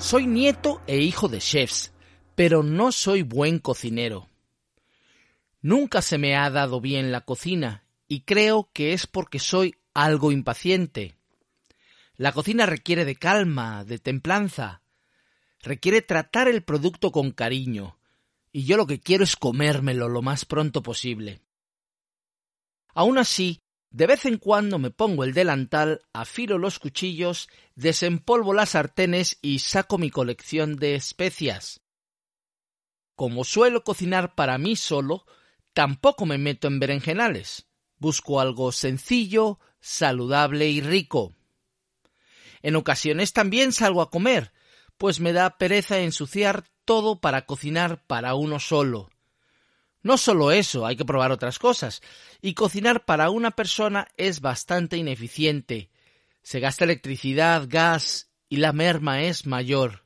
Soy nieto e hijo de chefs, pero no soy buen cocinero. Nunca se me ha dado bien la cocina y creo que es porque soy algo impaciente. La cocina requiere de calma, de templanza, requiere tratar el producto con cariño, y yo lo que quiero es comérmelo lo más pronto posible. Aún así, de vez en cuando me pongo el delantal, afilo los cuchillos, desempolvo las sartenes y saco mi colección de especias. Como suelo cocinar para mí solo, tampoco me meto en berenjenales. Busco algo sencillo, saludable y rico. En ocasiones también salgo a comer, pues me da pereza ensuciar todo para cocinar para uno solo. No solo eso, hay que probar otras cosas. Y cocinar para una persona es bastante ineficiente. Se gasta electricidad, gas y la merma es mayor.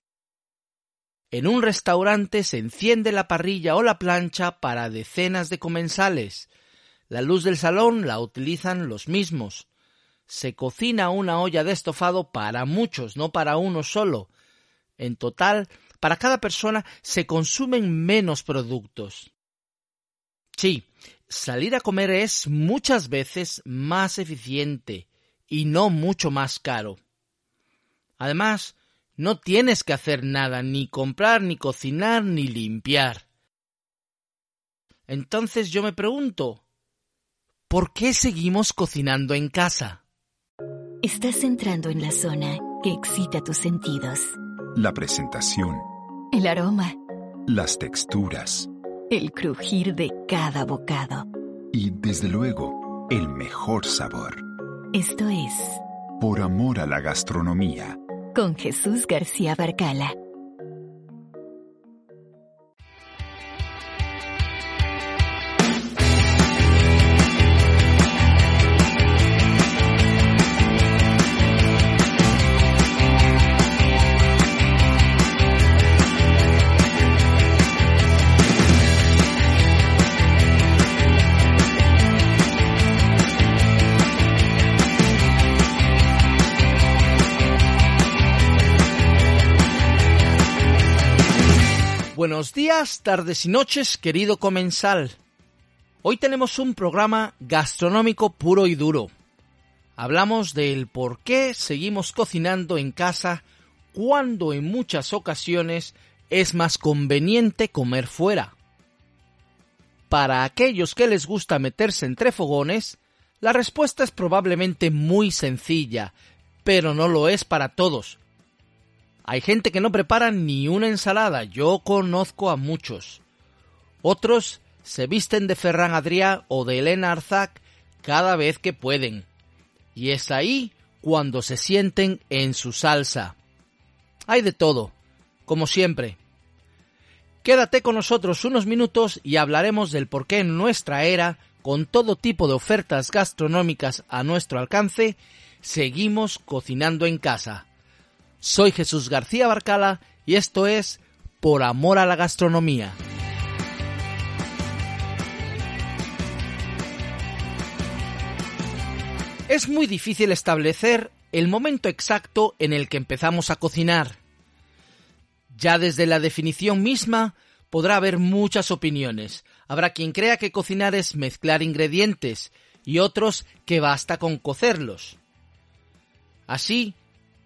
En un restaurante se enciende la parrilla o la plancha para decenas de comensales. La luz del salón la utilizan los mismos. Se cocina una olla de estofado para muchos, no para uno solo. En total, para cada persona se consumen menos productos. Sí, salir a comer es muchas veces más eficiente y no mucho más caro. Además, no tienes que hacer nada, ni comprar, ni cocinar, ni limpiar. Entonces yo me pregunto, ¿por qué seguimos cocinando en casa? Estás entrando en la zona que excita tus sentidos. La presentación. El aroma. Las texturas el crujir de cada bocado. Y desde luego, el mejor sabor. Esto es Por amor a la gastronomía. Con Jesús García Barcala. Buenos días, tardes y noches, querido comensal. Hoy tenemos un programa gastronómico puro y duro. Hablamos del por qué seguimos cocinando en casa cuando en muchas ocasiones es más conveniente comer fuera. Para aquellos que les gusta meterse entre fogones, la respuesta es probablemente muy sencilla, pero no lo es para todos, hay gente que no prepara ni una ensalada, yo conozco a muchos. Otros se visten de Ferran Adrià o de Elena Arzac cada vez que pueden. Y es ahí cuando se sienten en su salsa. Hay de todo, como siempre. Quédate con nosotros unos minutos y hablaremos del por qué en nuestra era, con todo tipo de ofertas gastronómicas a nuestro alcance, seguimos cocinando en casa. Soy Jesús García Barcala y esto es Por Amor a la Gastronomía. Es muy difícil establecer el momento exacto en el que empezamos a cocinar. Ya desde la definición misma podrá haber muchas opiniones. Habrá quien crea que cocinar es mezclar ingredientes y otros que basta con cocerlos. Así,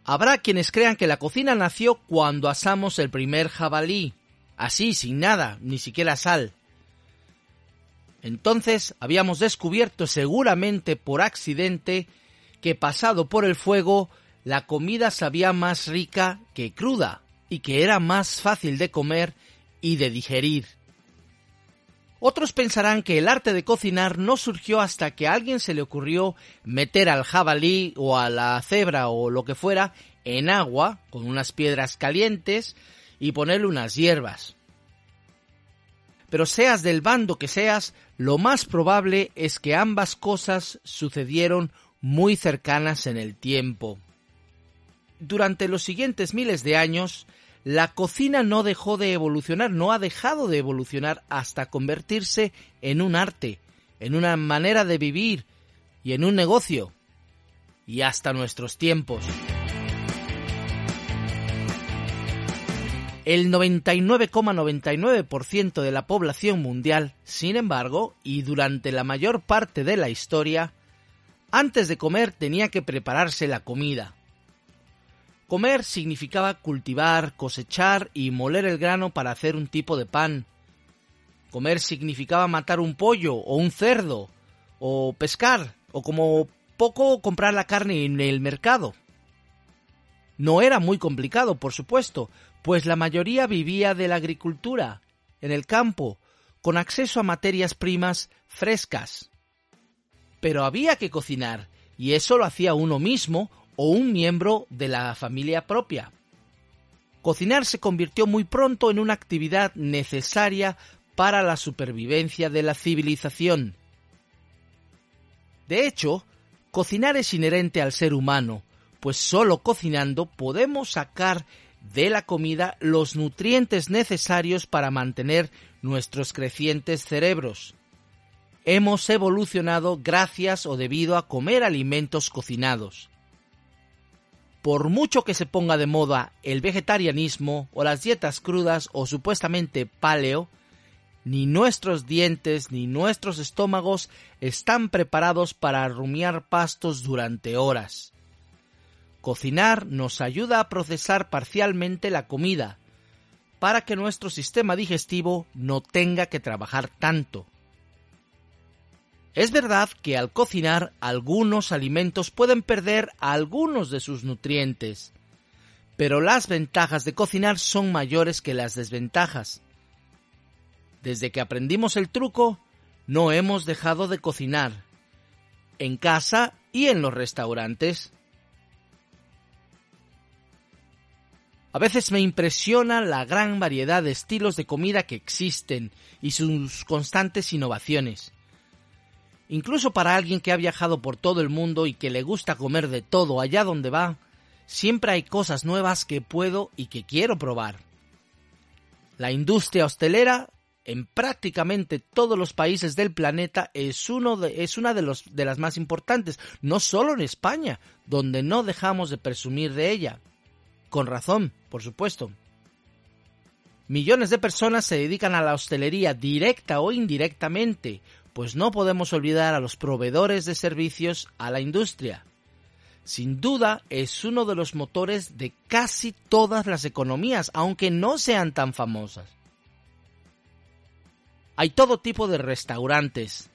Habrá quienes crean que la cocina nació cuando asamos el primer jabalí, así, sin nada, ni siquiera sal. Entonces habíamos descubierto seguramente por accidente que pasado por el fuego la comida sabía más rica que cruda y que era más fácil de comer y de digerir. Otros pensarán que el arte de cocinar no surgió hasta que a alguien se le ocurrió meter al jabalí o a la cebra o lo que fuera en agua con unas piedras calientes y ponerle unas hierbas. Pero seas del bando que seas, lo más probable es que ambas cosas sucedieron muy cercanas en el tiempo. Durante los siguientes miles de años, la cocina no dejó de evolucionar, no ha dejado de evolucionar hasta convertirse en un arte, en una manera de vivir y en un negocio. Y hasta nuestros tiempos. El 99,99% de la población mundial, sin embargo, y durante la mayor parte de la historia, antes de comer tenía que prepararse la comida. Comer significaba cultivar, cosechar y moler el grano para hacer un tipo de pan. Comer significaba matar un pollo o un cerdo, o pescar, o como poco comprar la carne en el mercado. No era muy complicado, por supuesto, pues la mayoría vivía de la agricultura, en el campo, con acceso a materias primas frescas. Pero había que cocinar, y eso lo hacía uno mismo o un miembro de la familia propia. Cocinar se convirtió muy pronto en una actividad necesaria para la supervivencia de la civilización. De hecho, cocinar es inherente al ser humano, pues solo cocinando podemos sacar de la comida los nutrientes necesarios para mantener nuestros crecientes cerebros. Hemos evolucionado gracias o debido a comer alimentos cocinados por mucho que se ponga de moda el vegetarianismo o las dietas crudas o supuestamente paleo, ni nuestros dientes ni nuestros estómagos están preparados para rumiar pastos durante horas. Cocinar nos ayuda a procesar parcialmente la comida, para que nuestro sistema digestivo no tenga que trabajar tanto. Es verdad que al cocinar algunos alimentos pueden perder algunos de sus nutrientes, pero las ventajas de cocinar son mayores que las desventajas. Desde que aprendimos el truco, no hemos dejado de cocinar, en casa y en los restaurantes. A veces me impresiona la gran variedad de estilos de comida que existen y sus constantes innovaciones. Incluso para alguien que ha viajado por todo el mundo y que le gusta comer de todo allá donde va, siempre hay cosas nuevas que puedo y que quiero probar. La industria hostelera en prácticamente todos los países del planeta es, uno de, es una de, de las más importantes, no solo en España, donde no dejamos de presumir de ella. Con razón, por supuesto. Millones de personas se dedican a la hostelería directa o indirectamente, pues no podemos olvidar a los proveedores de servicios a la industria. Sin duda es uno de los motores de casi todas las economías, aunque no sean tan famosas. Hay todo tipo de restaurantes,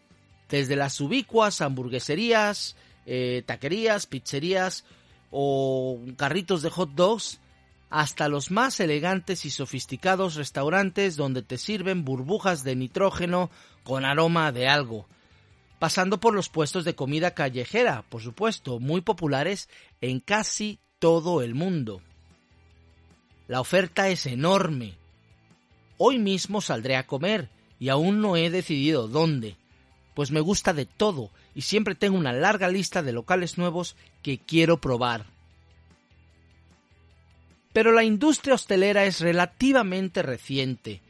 desde las ubicuas hamburgueserías, eh, taquerías, pizzerías o carritos de hot dogs, hasta los más elegantes y sofisticados restaurantes donde te sirven burbujas de nitrógeno con aroma de algo, pasando por los puestos de comida callejera, por supuesto, muy populares en casi todo el mundo. La oferta es enorme. Hoy mismo saldré a comer y aún no he decidido dónde, pues me gusta de todo y siempre tengo una larga lista de locales nuevos que quiero probar. Pero la industria hostelera es relativamente reciente.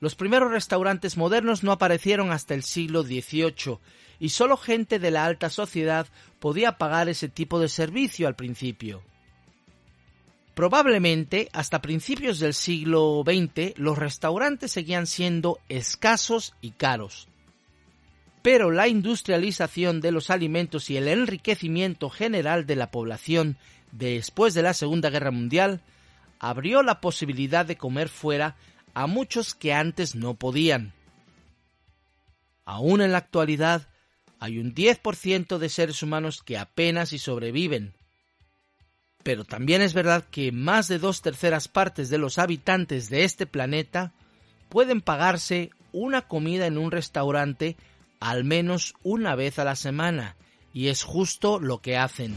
Los primeros restaurantes modernos no aparecieron hasta el siglo XVIII y solo gente de la alta sociedad podía pagar ese tipo de servicio al principio. Probablemente hasta principios del siglo XX los restaurantes seguían siendo escasos y caros. Pero la industrialización de los alimentos y el enriquecimiento general de la población después de la Segunda Guerra Mundial abrió la posibilidad de comer fuera a muchos que antes no podían. Aún en la actualidad hay un 10% de seres humanos que apenas y sobreviven. Pero también es verdad que más de dos terceras partes de los habitantes de este planeta pueden pagarse una comida en un restaurante al menos una vez a la semana, y es justo lo que hacen.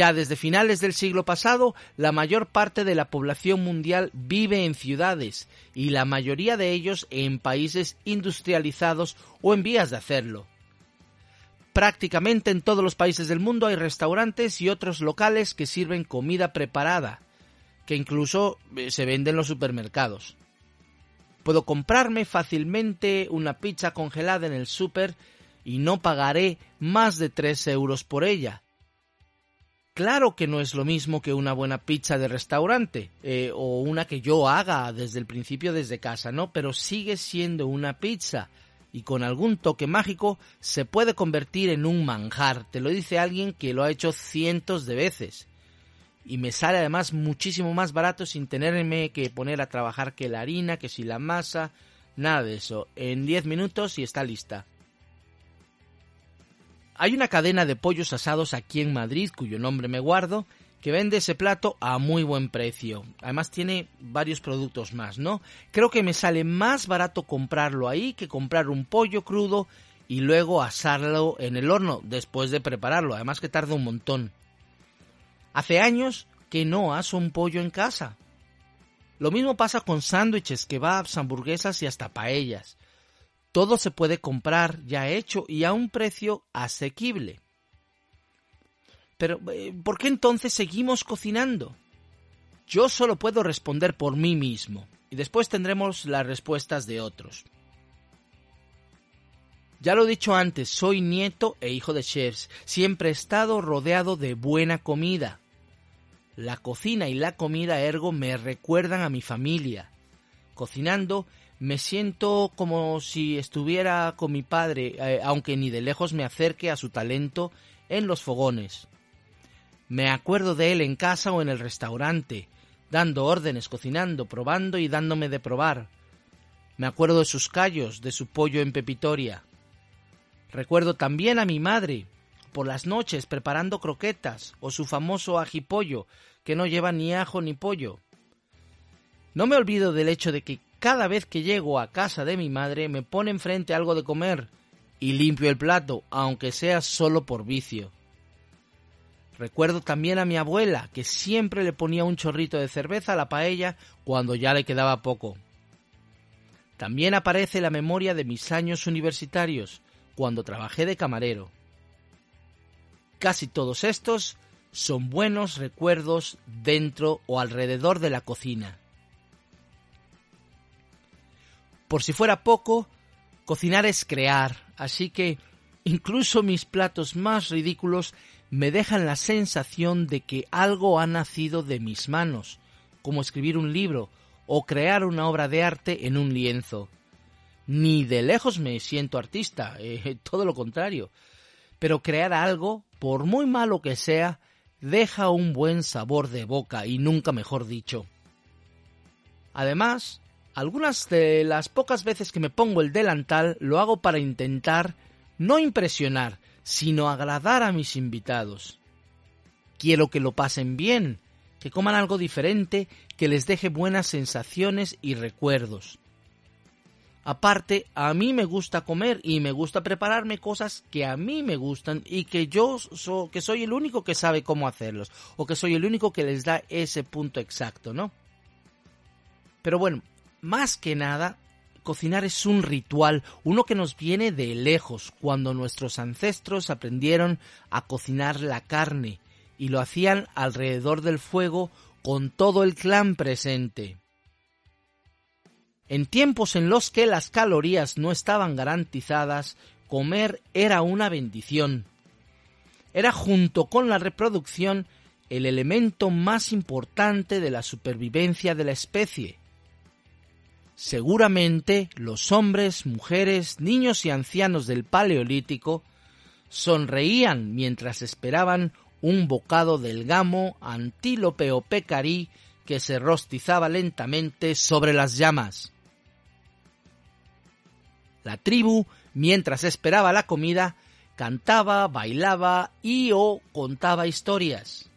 Ya desde finales del siglo pasado, la mayor parte de la población mundial vive en ciudades y la mayoría de ellos en países industrializados o en vías de hacerlo. Prácticamente en todos los países del mundo hay restaurantes y otros locales que sirven comida preparada, que incluso eh, se vende en los supermercados. Puedo comprarme fácilmente una pizza congelada en el súper y no pagaré más de 3 euros por ella. Claro que no es lo mismo que una buena pizza de restaurante eh, o una que yo haga desde el principio desde casa, ¿no? Pero sigue siendo una pizza y con algún toque mágico se puede convertir en un manjar. Te lo dice alguien que lo ha hecho cientos de veces. Y me sale además muchísimo más barato sin tenerme que poner a trabajar que la harina, que si la masa, nada de eso. En 10 minutos y está lista. Hay una cadena de pollos asados aquí en Madrid, cuyo nombre me guardo, que vende ese plato a muy buen precio. Además tiene varios productos más, ¿no? Creo que me sale más barato comprarlo ahí que comprar un pollo crudo y luego asarlo en el horno después de prepararlo. Además que tarda un montón. Hace años que no aso un pollo en casa. Lo mismo pasa con sándwiches, kebabs, hamburguesas y hasta paellas. Todo se puede comprar ya hecho y a un precio asequible. Pero, eh, ¿por qué entonces seguimos cocinando? Yo solo puedo responder por mí mismo, y después tendremos las respuestas de otros. Ya lo he dicho antes, soy nieto e hijo de chefs. Siempre he estado rodeado de buena comida. La cocina y la comida ergo me recuerdan a mi familia. Cocinando me siento como si estuviera con mi padre, eh, aunque ni de lejos me acerque a su talento en los fogones. Me acuerdo de él en casa o en el restaurante, dando órdenes, cocinando, probando y dándome de probar. Me acuerdo de sus callos, de su pollo en pepitoria. Recuerdo también a mi madre, por las noches preparando croquetas o su famoso ajipollo, que no lleva ni ajo ni pollo. No me olvido del hecho de que cada vez que llego a casa de mi madre me pone enfrente algo de comer y limpio el plato, aunque sea solo por vicio. Recuerdo también a mi abuela, que siempre le ponía un chorrito de cerveza a la paella cuando ya le quedaba poco. También aparece la memoria de mis años universitarios, cuando trabajé de camarero. Casi todos estos son buenos recuerdos dentro o alrededor de la cocina. Por si fuera poco, cocinar es crear, así que incluso mis platos más ridículos me dejan la sensación de que algo ha nacido de mis manos, como escribir un libro o crear una obra de arte en un lienzo. Ni de lejos me siento artista, eh, todo lo contrario. Pero crear algo, por muy malo que sea, deja un buen sabor de boca y nunca mejor dicho. Además, algunas de las pocas veces que me pongo el delantal lo hago para intentar no impresionar, sino agradar a mis invitados. Quiero que lo pasen bien, que coman algo diferente, que les deje buenas sensaciones y recuerdos. Aparte, a mí me gusta comer y me gusta prepararme cosas que a mí me gustan y que yo que soy el único que sabe cómo hacerlos o que soy el único que les da ese punto exacto, ¿no? Pero bueno, más que nada cocinar es un ritual, uno que nos viene de lejos, cuando nuestros ancestros aprendieron a cocinar la carne y lo hacían alrededor del fuego con todo el clan presente. En tiempos en los que las calorías no estaban garantizadas, comer era una bendición. Era junto con la reproducción el elemento más importante de la supervivencia de la especie. Seguramente los hombres, mujeres, niños y ancianos del Paleolítico sonreían mientras esperaban un bocado del gamo, antílope o pecarí que se rostizaba lentamente sobre las llamas. La tribu, mientras esperaba la comida, cantaba, bailaba y o contaba historias.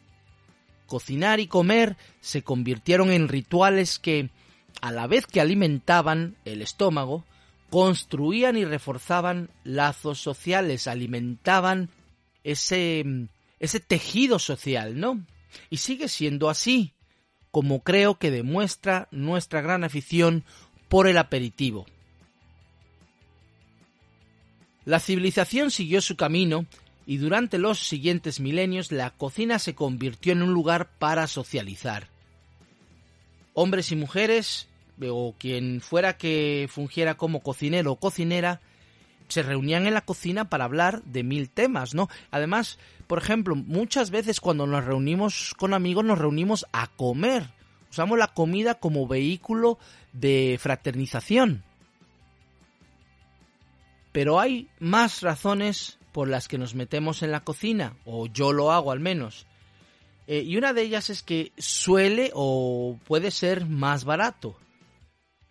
Cocinar y comer se convirtieron en rituales que, a la vez que alimentaban el estómago, construían y reforzaban lazos sociales, alimentaban ese, tejido social, ¿no? Y sigue siendo así, como creo que demuestra nuestra gran afición por el aperitivo. La civilización siguió su camino y durante los siguientes milenios la cocina se convirtió en un lugar para socializar. Hombres y mujeres, o quien fuera que fungiera como cocinero o cocinera, se reunían en la cocina para hablar de mil temas, ¿no? Además, por ejemplo, muchas veces cuando nos reunimos con amigos nos reunimos a comer. Usamos la comida como vehículo de fraternización. Pero hay más razones por las que nos metemos en la cocina, o yo lo hago al menos. Eh, y una de ellas es que suele o puede ser más barato.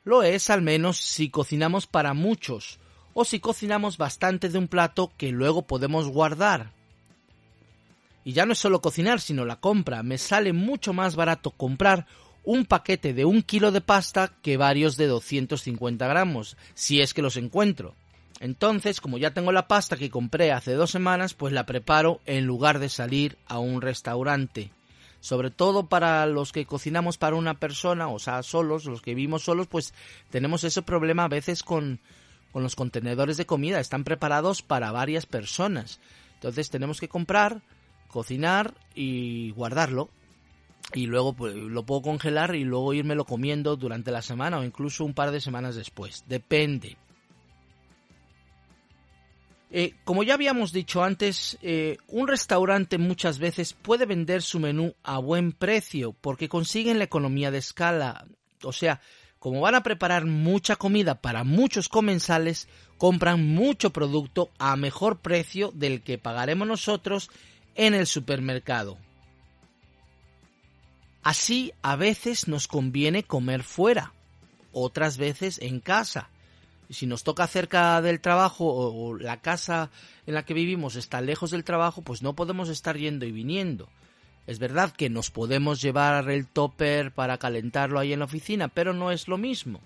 Lo es al menos si cocinamos para muchos, o si cocinamos bastante de un plato que luego podemos guardar. Y ya no es solo cocinar, sino la compra. Me sale mucho más barato comprar un paquete de un kilo de pasta que varios de 250 gramos, si es que los encuentro. Entonces, como ya tengo la pasta que compré hace dos semanas, pues la preparo en lugar de salir a un restaurante. Sobre todo para los que cocinamos para una persona, o sea, solos, los que vivimos solos, pues tenemos ese problema a veces con, con los contenedores de comida. Están preparados para varias personas. Entonces tenemos que comprar, cocinar y guardarlo. Y luego pues, lo puedo congelar y luego irmelo comiendo durante la semana o incluso un par de semanas después. Depende. Eh, como ya habíamos dicho antes, eh, un restaurante muchas veces puede vender su menú a buen precio porque consiguen la economía de escala. O sea, como van a preparar mucha comida para muchos comensales, compran mucho producto a mejor precio del que pagaremos nosotros en el supermercado. Así a veces nos conviene comer fuera, otras veces en casa si nos toca cerca del trabajo o, la casa en la que vivimos está lejos del trabajo, pues no podemos estar yendo y viniendo. Es verdad que nos podemos llevar el topper para calentarlo ahí en la oficina, pero no es lo mismo.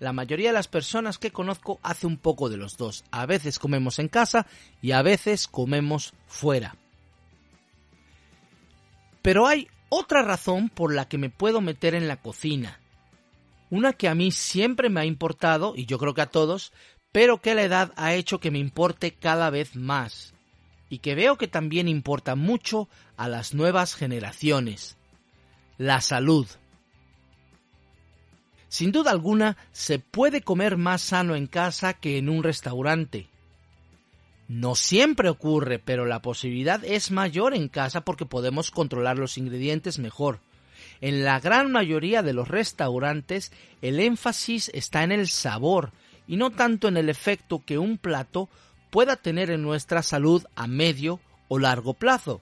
La mayoría de las personas que conozco hace un poco de los dos. A veces comemos en casa y a veces comemos fuera. Pero hay otra razón por la que me puedo meter en la cocina una que a mí siempre me ha importado, y yo creo que a todos, pero que la edad ha hecho que me importe cada vez más, y que veo que también importa mucho a las nuevas generaciones. La salud. Sin duda alguna, se puede comer más sano en casa que en un restaurante. No siempre ocurre, pero la posibilidad es mayor en casa porque podemos controlar los ingredientes mejor en la gran mayoría de los restaurantes el énfasis está en el sabor y no tanto en el efecto que un plato pueda tener en nuestra salud a medio o largo plazo.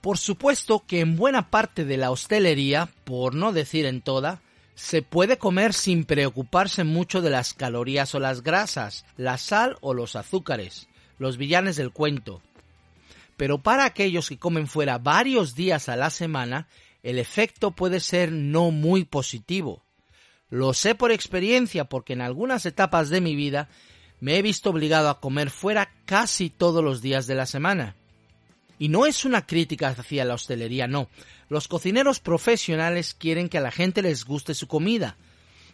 Por supuesto que en buena parte de la hostelería, por no decir en toda, se puede comer sin preocuparse mucho de las calorías o las grasas, la sal o los azúcares, los villanes del cuento, pero para aquellos que comen fuera varios días a la semana, el efecto puede ser no muy positivo. Lo sé por experiencia porque en algunas etapas de mi vida me he visto obligado a comer fuera casi todos los días de la semana. Y no es una crítica hacia la hostelería, no. Los cocineros profesionales quieren que a la gente les guste su comida,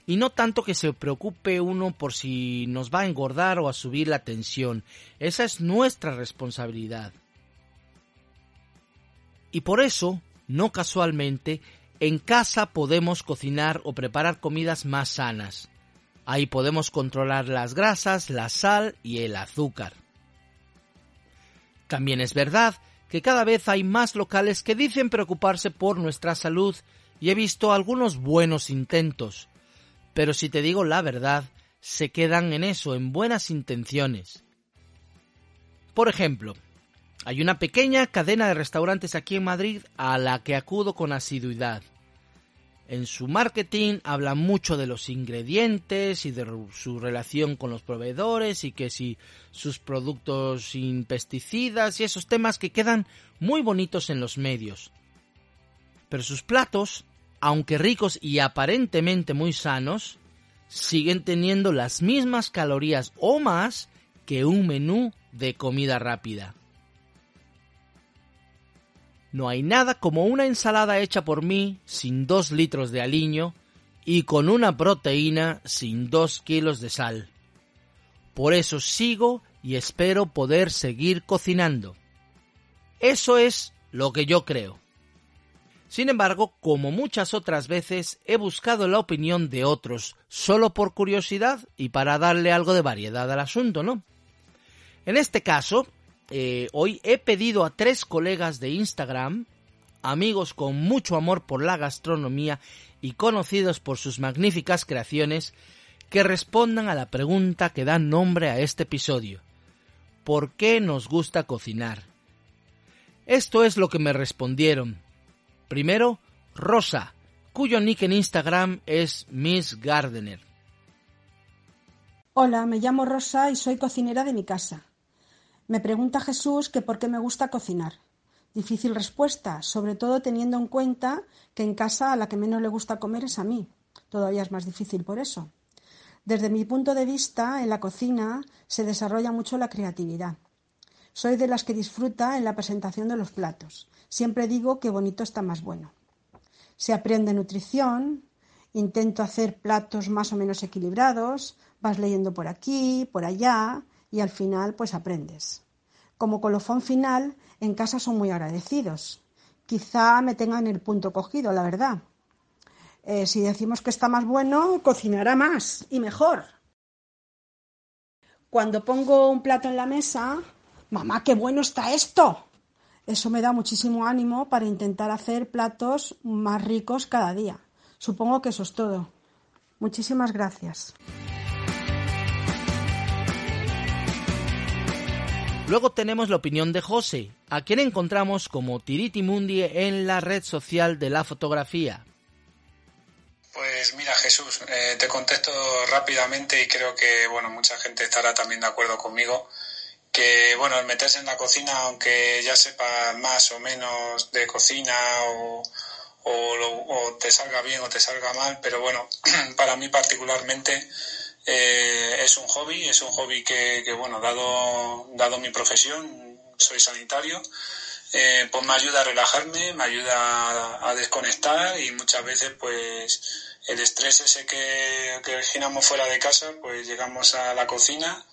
y no tanto que se preocupe uno por si nos va a engordar o a subir la tensión. Esa es nuestra responsabilidad. Y por eso, no casualmente, en casa podemos cocinar o preparar comidas más sanas. Ahí podemos controlar las grasas, la sal y el azúcar. También es verdad que cada vez hay más locales que dicen preocuparse por nuestra salud y he visto algunos buenos intentos. Pero si te digo la verdad, se quedan en eso, en buenas intenciones. Por ejemplo, hay una pequeña cadena de restaurantes aquí en Madrid a la que acudo con asiduidad. En su marketing habla mucho de los ingredientes y de su relación con los proveedores y que si sus productos sin pesticidas y esos temas que quedan muy bonitos en los medios. pero sus platos, aunque ricos y aparentemente muy sanos, siguen teniendo las mismas calorías o más que un menú de comida rápida. No hay nada como una ensalada hecha por mí sin dos litros de aliño y con una proteína sin dos kilos de sal. Por eso sigo y espero poder seguir cocinando. Eso es lo que yo creo. Sin embargo, como muchas otras veces, he buscado la opinión de otros, solo por curiosidad y para darle algo de variedad al asunto, ¿no? En este caso, eh, hoy he pedido a tres colegas de Instagram, amigos con mucho amor por la gastronomía y conocidos por sus magníficas creaciones, que respondan a la pregunta que da nombre a este episodio. ¿Por qué nos gusta cocinar? Esto es lo que me respondieron. Primero, Rosa, cuyo nick en Instagram es Miss Gardener. Hola, me llamo Rosa y soy cocinera de mi casa. Me pregunta Jesús que por qué me gusta cocinar. Difícil respuesta, sobre todo teniendo en cuenta que en casa a la que menos le gusta comer es a mí. Todavía es más difícil por eso. Desde mi punto de vista, en la cocina se desarrolla mucho la creatividad. Soy de las que disfruta en la presentación de los platos. Siempre digo que bonito está más bueno. Se aprende nutrición, intento hacer platos más o menos equilibrados, vas leyendo por aquí, por allá y al final pues aprendes. Como colofón final, en casa son muy agradecidos. Quizá me tengan el punto cogido, la verdad. Eh, si decimos que está más bueno, cocinará más y mejor. Cuando pongo un plato en la mesa, mamá, qué bueno está esto. Eso me da muchísimo ánimo para intentar hacer platos más ricos cada día. Supongo que eso es todo. Muchísimas gracias. Luego tenemos la opinión de José, a quien encontramos como Tiritimundi en la red social de la fotografía. Pues mira Jesús, eh, te contesto rápidamente y creo que bueno mucha gente estará también de acuerdo conmigo que bueno el meterse en la cocina aunque ya sepa más o menos de cocina o, o te salga bien o te salga mal pero bueno para mí particularmente eh, es un hobby, es un hobby que, bueno, dado, dado mi profesión, soy sanitario, eh, pues me ayuda a relajarme, me ayuda a, desconectar y muchas veces pues el estrés ese que, que fuera de casa, pues llegamos a la cocina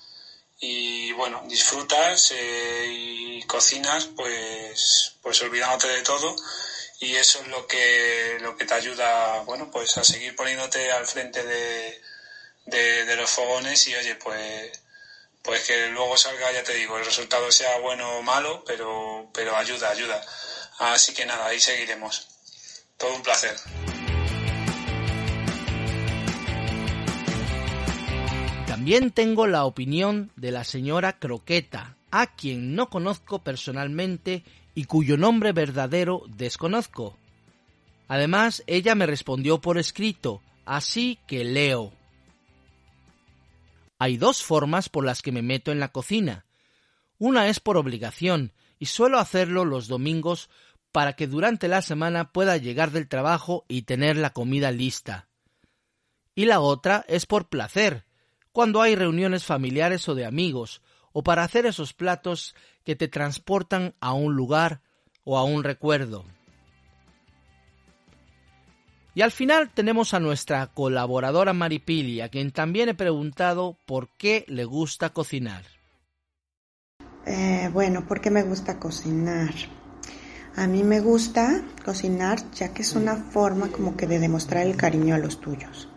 y bueno, disfrutas eh, y cocinas pues, pues olvidándote de todo y eso es lo que, lo que te ayuda, bueno, pues a seguir poniéndote al frente de, los fogones y oye, pues, pues que luego salga, ya te digo, el resultado sea bueno o malo, pero, pero ayuda, ayuda. Así que nada, ahí seguiremos. Todo un placer. También tengo la opinión de la señora Croqueta, a quien no conozco personalmente y cuyo nombre verdadero desconozco. Además, ella me respondió por escrito, así que leo. Hay dos formas por las que me meto en la cocina. Una es por obligación, y suelo hacerlo los domingos para que durante la semana pueda llegar del trabajo y tener la comida lista. Y la otra es por placer, cuando hay reuniones familiares o de amigos, o para hacer esos platos que te transportan a un lugar o a un recuerdo. Y al final tenemos a nuestra colaboradora Maripili, a quien también he preguntado por qué le gusta cocinar. Eh, bueno, ¿por qué me gusta cocinar? A mí me gusta cocinar ya que es una forma como que de demostrar el cariño a los tuyos.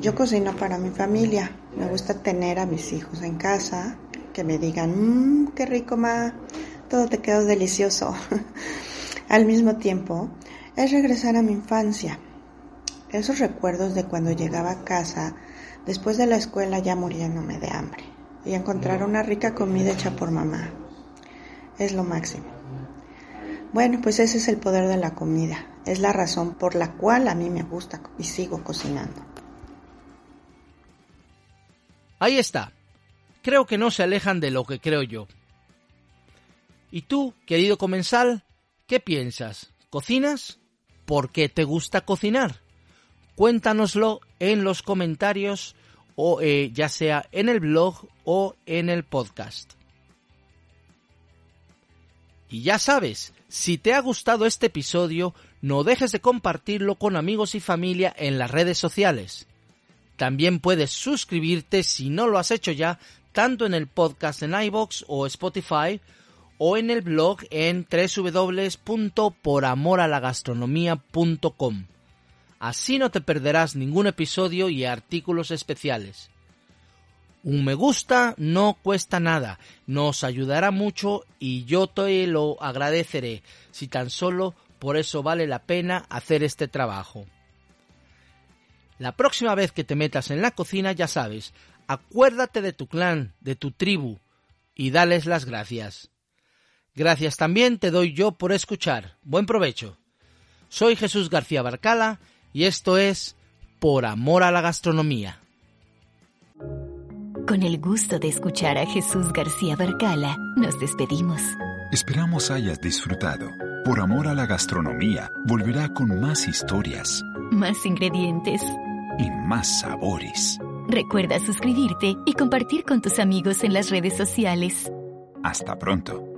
Yo cocino para mi familia. Me gusta tener a mis hijos en casa que me digan, mmm, qué rico, ma, todo te quedó delicioso. Al mismo tiempo, es regresar a mi infancia. Esos recuerdos de cuando llegaba a casa después de la escuela ya muriéndome de hambre y encontrar una rica comida hecha por mamá. Es lo máximo. Bueno, pues ese es el poder de la comida. Es la razón por la cual a mí me gusta y sigo cocinando. Ahí está. Creo que no se alejan de lo que creo yo. ¿Y tú, querido comensal, qué piensas? ¿Cocinas? ¿Por qué te gusta cocinar? Cuéntanoslo en los comentarios o eh, ya sea en el blog o en el podcast. Y ya sabes, si te ha gustado este episodio, no dejes de compartirlo con amigos y familia en las redes sociales. También puedes suscribirte si no lo has hecho ya, tanto en el podcast en iBox o Spotify, o en el blog en www.poramoralagastronomía.com. Así no te perderás ningún episodio y artículos especiales. Un me gusta no cuesta nada, nos ayudará mucho y yo te lo agradeceré, si tan solo por eso vale la pena hacer este trabajo. La próxima vez que te metas en la cocina, ya sabes, acuérdate de tu clan, de tu tribu, y dales las gracias. Gracias también te doy yo por escuchar. Buen provecho. Soy Jesús García Barcala y esto es Por Amor a la Gastronomía. Con el gusto de escuchar a Jesús García Barcala, nos despedimos. Esperamos hayas disfrutado. Por Amor a la Gastronomía volverá con más historias. Más ingredientes. Y más sabores. Recuerda suscribirte y compartir con tus amigos en las redes sociales. Hasta pronto.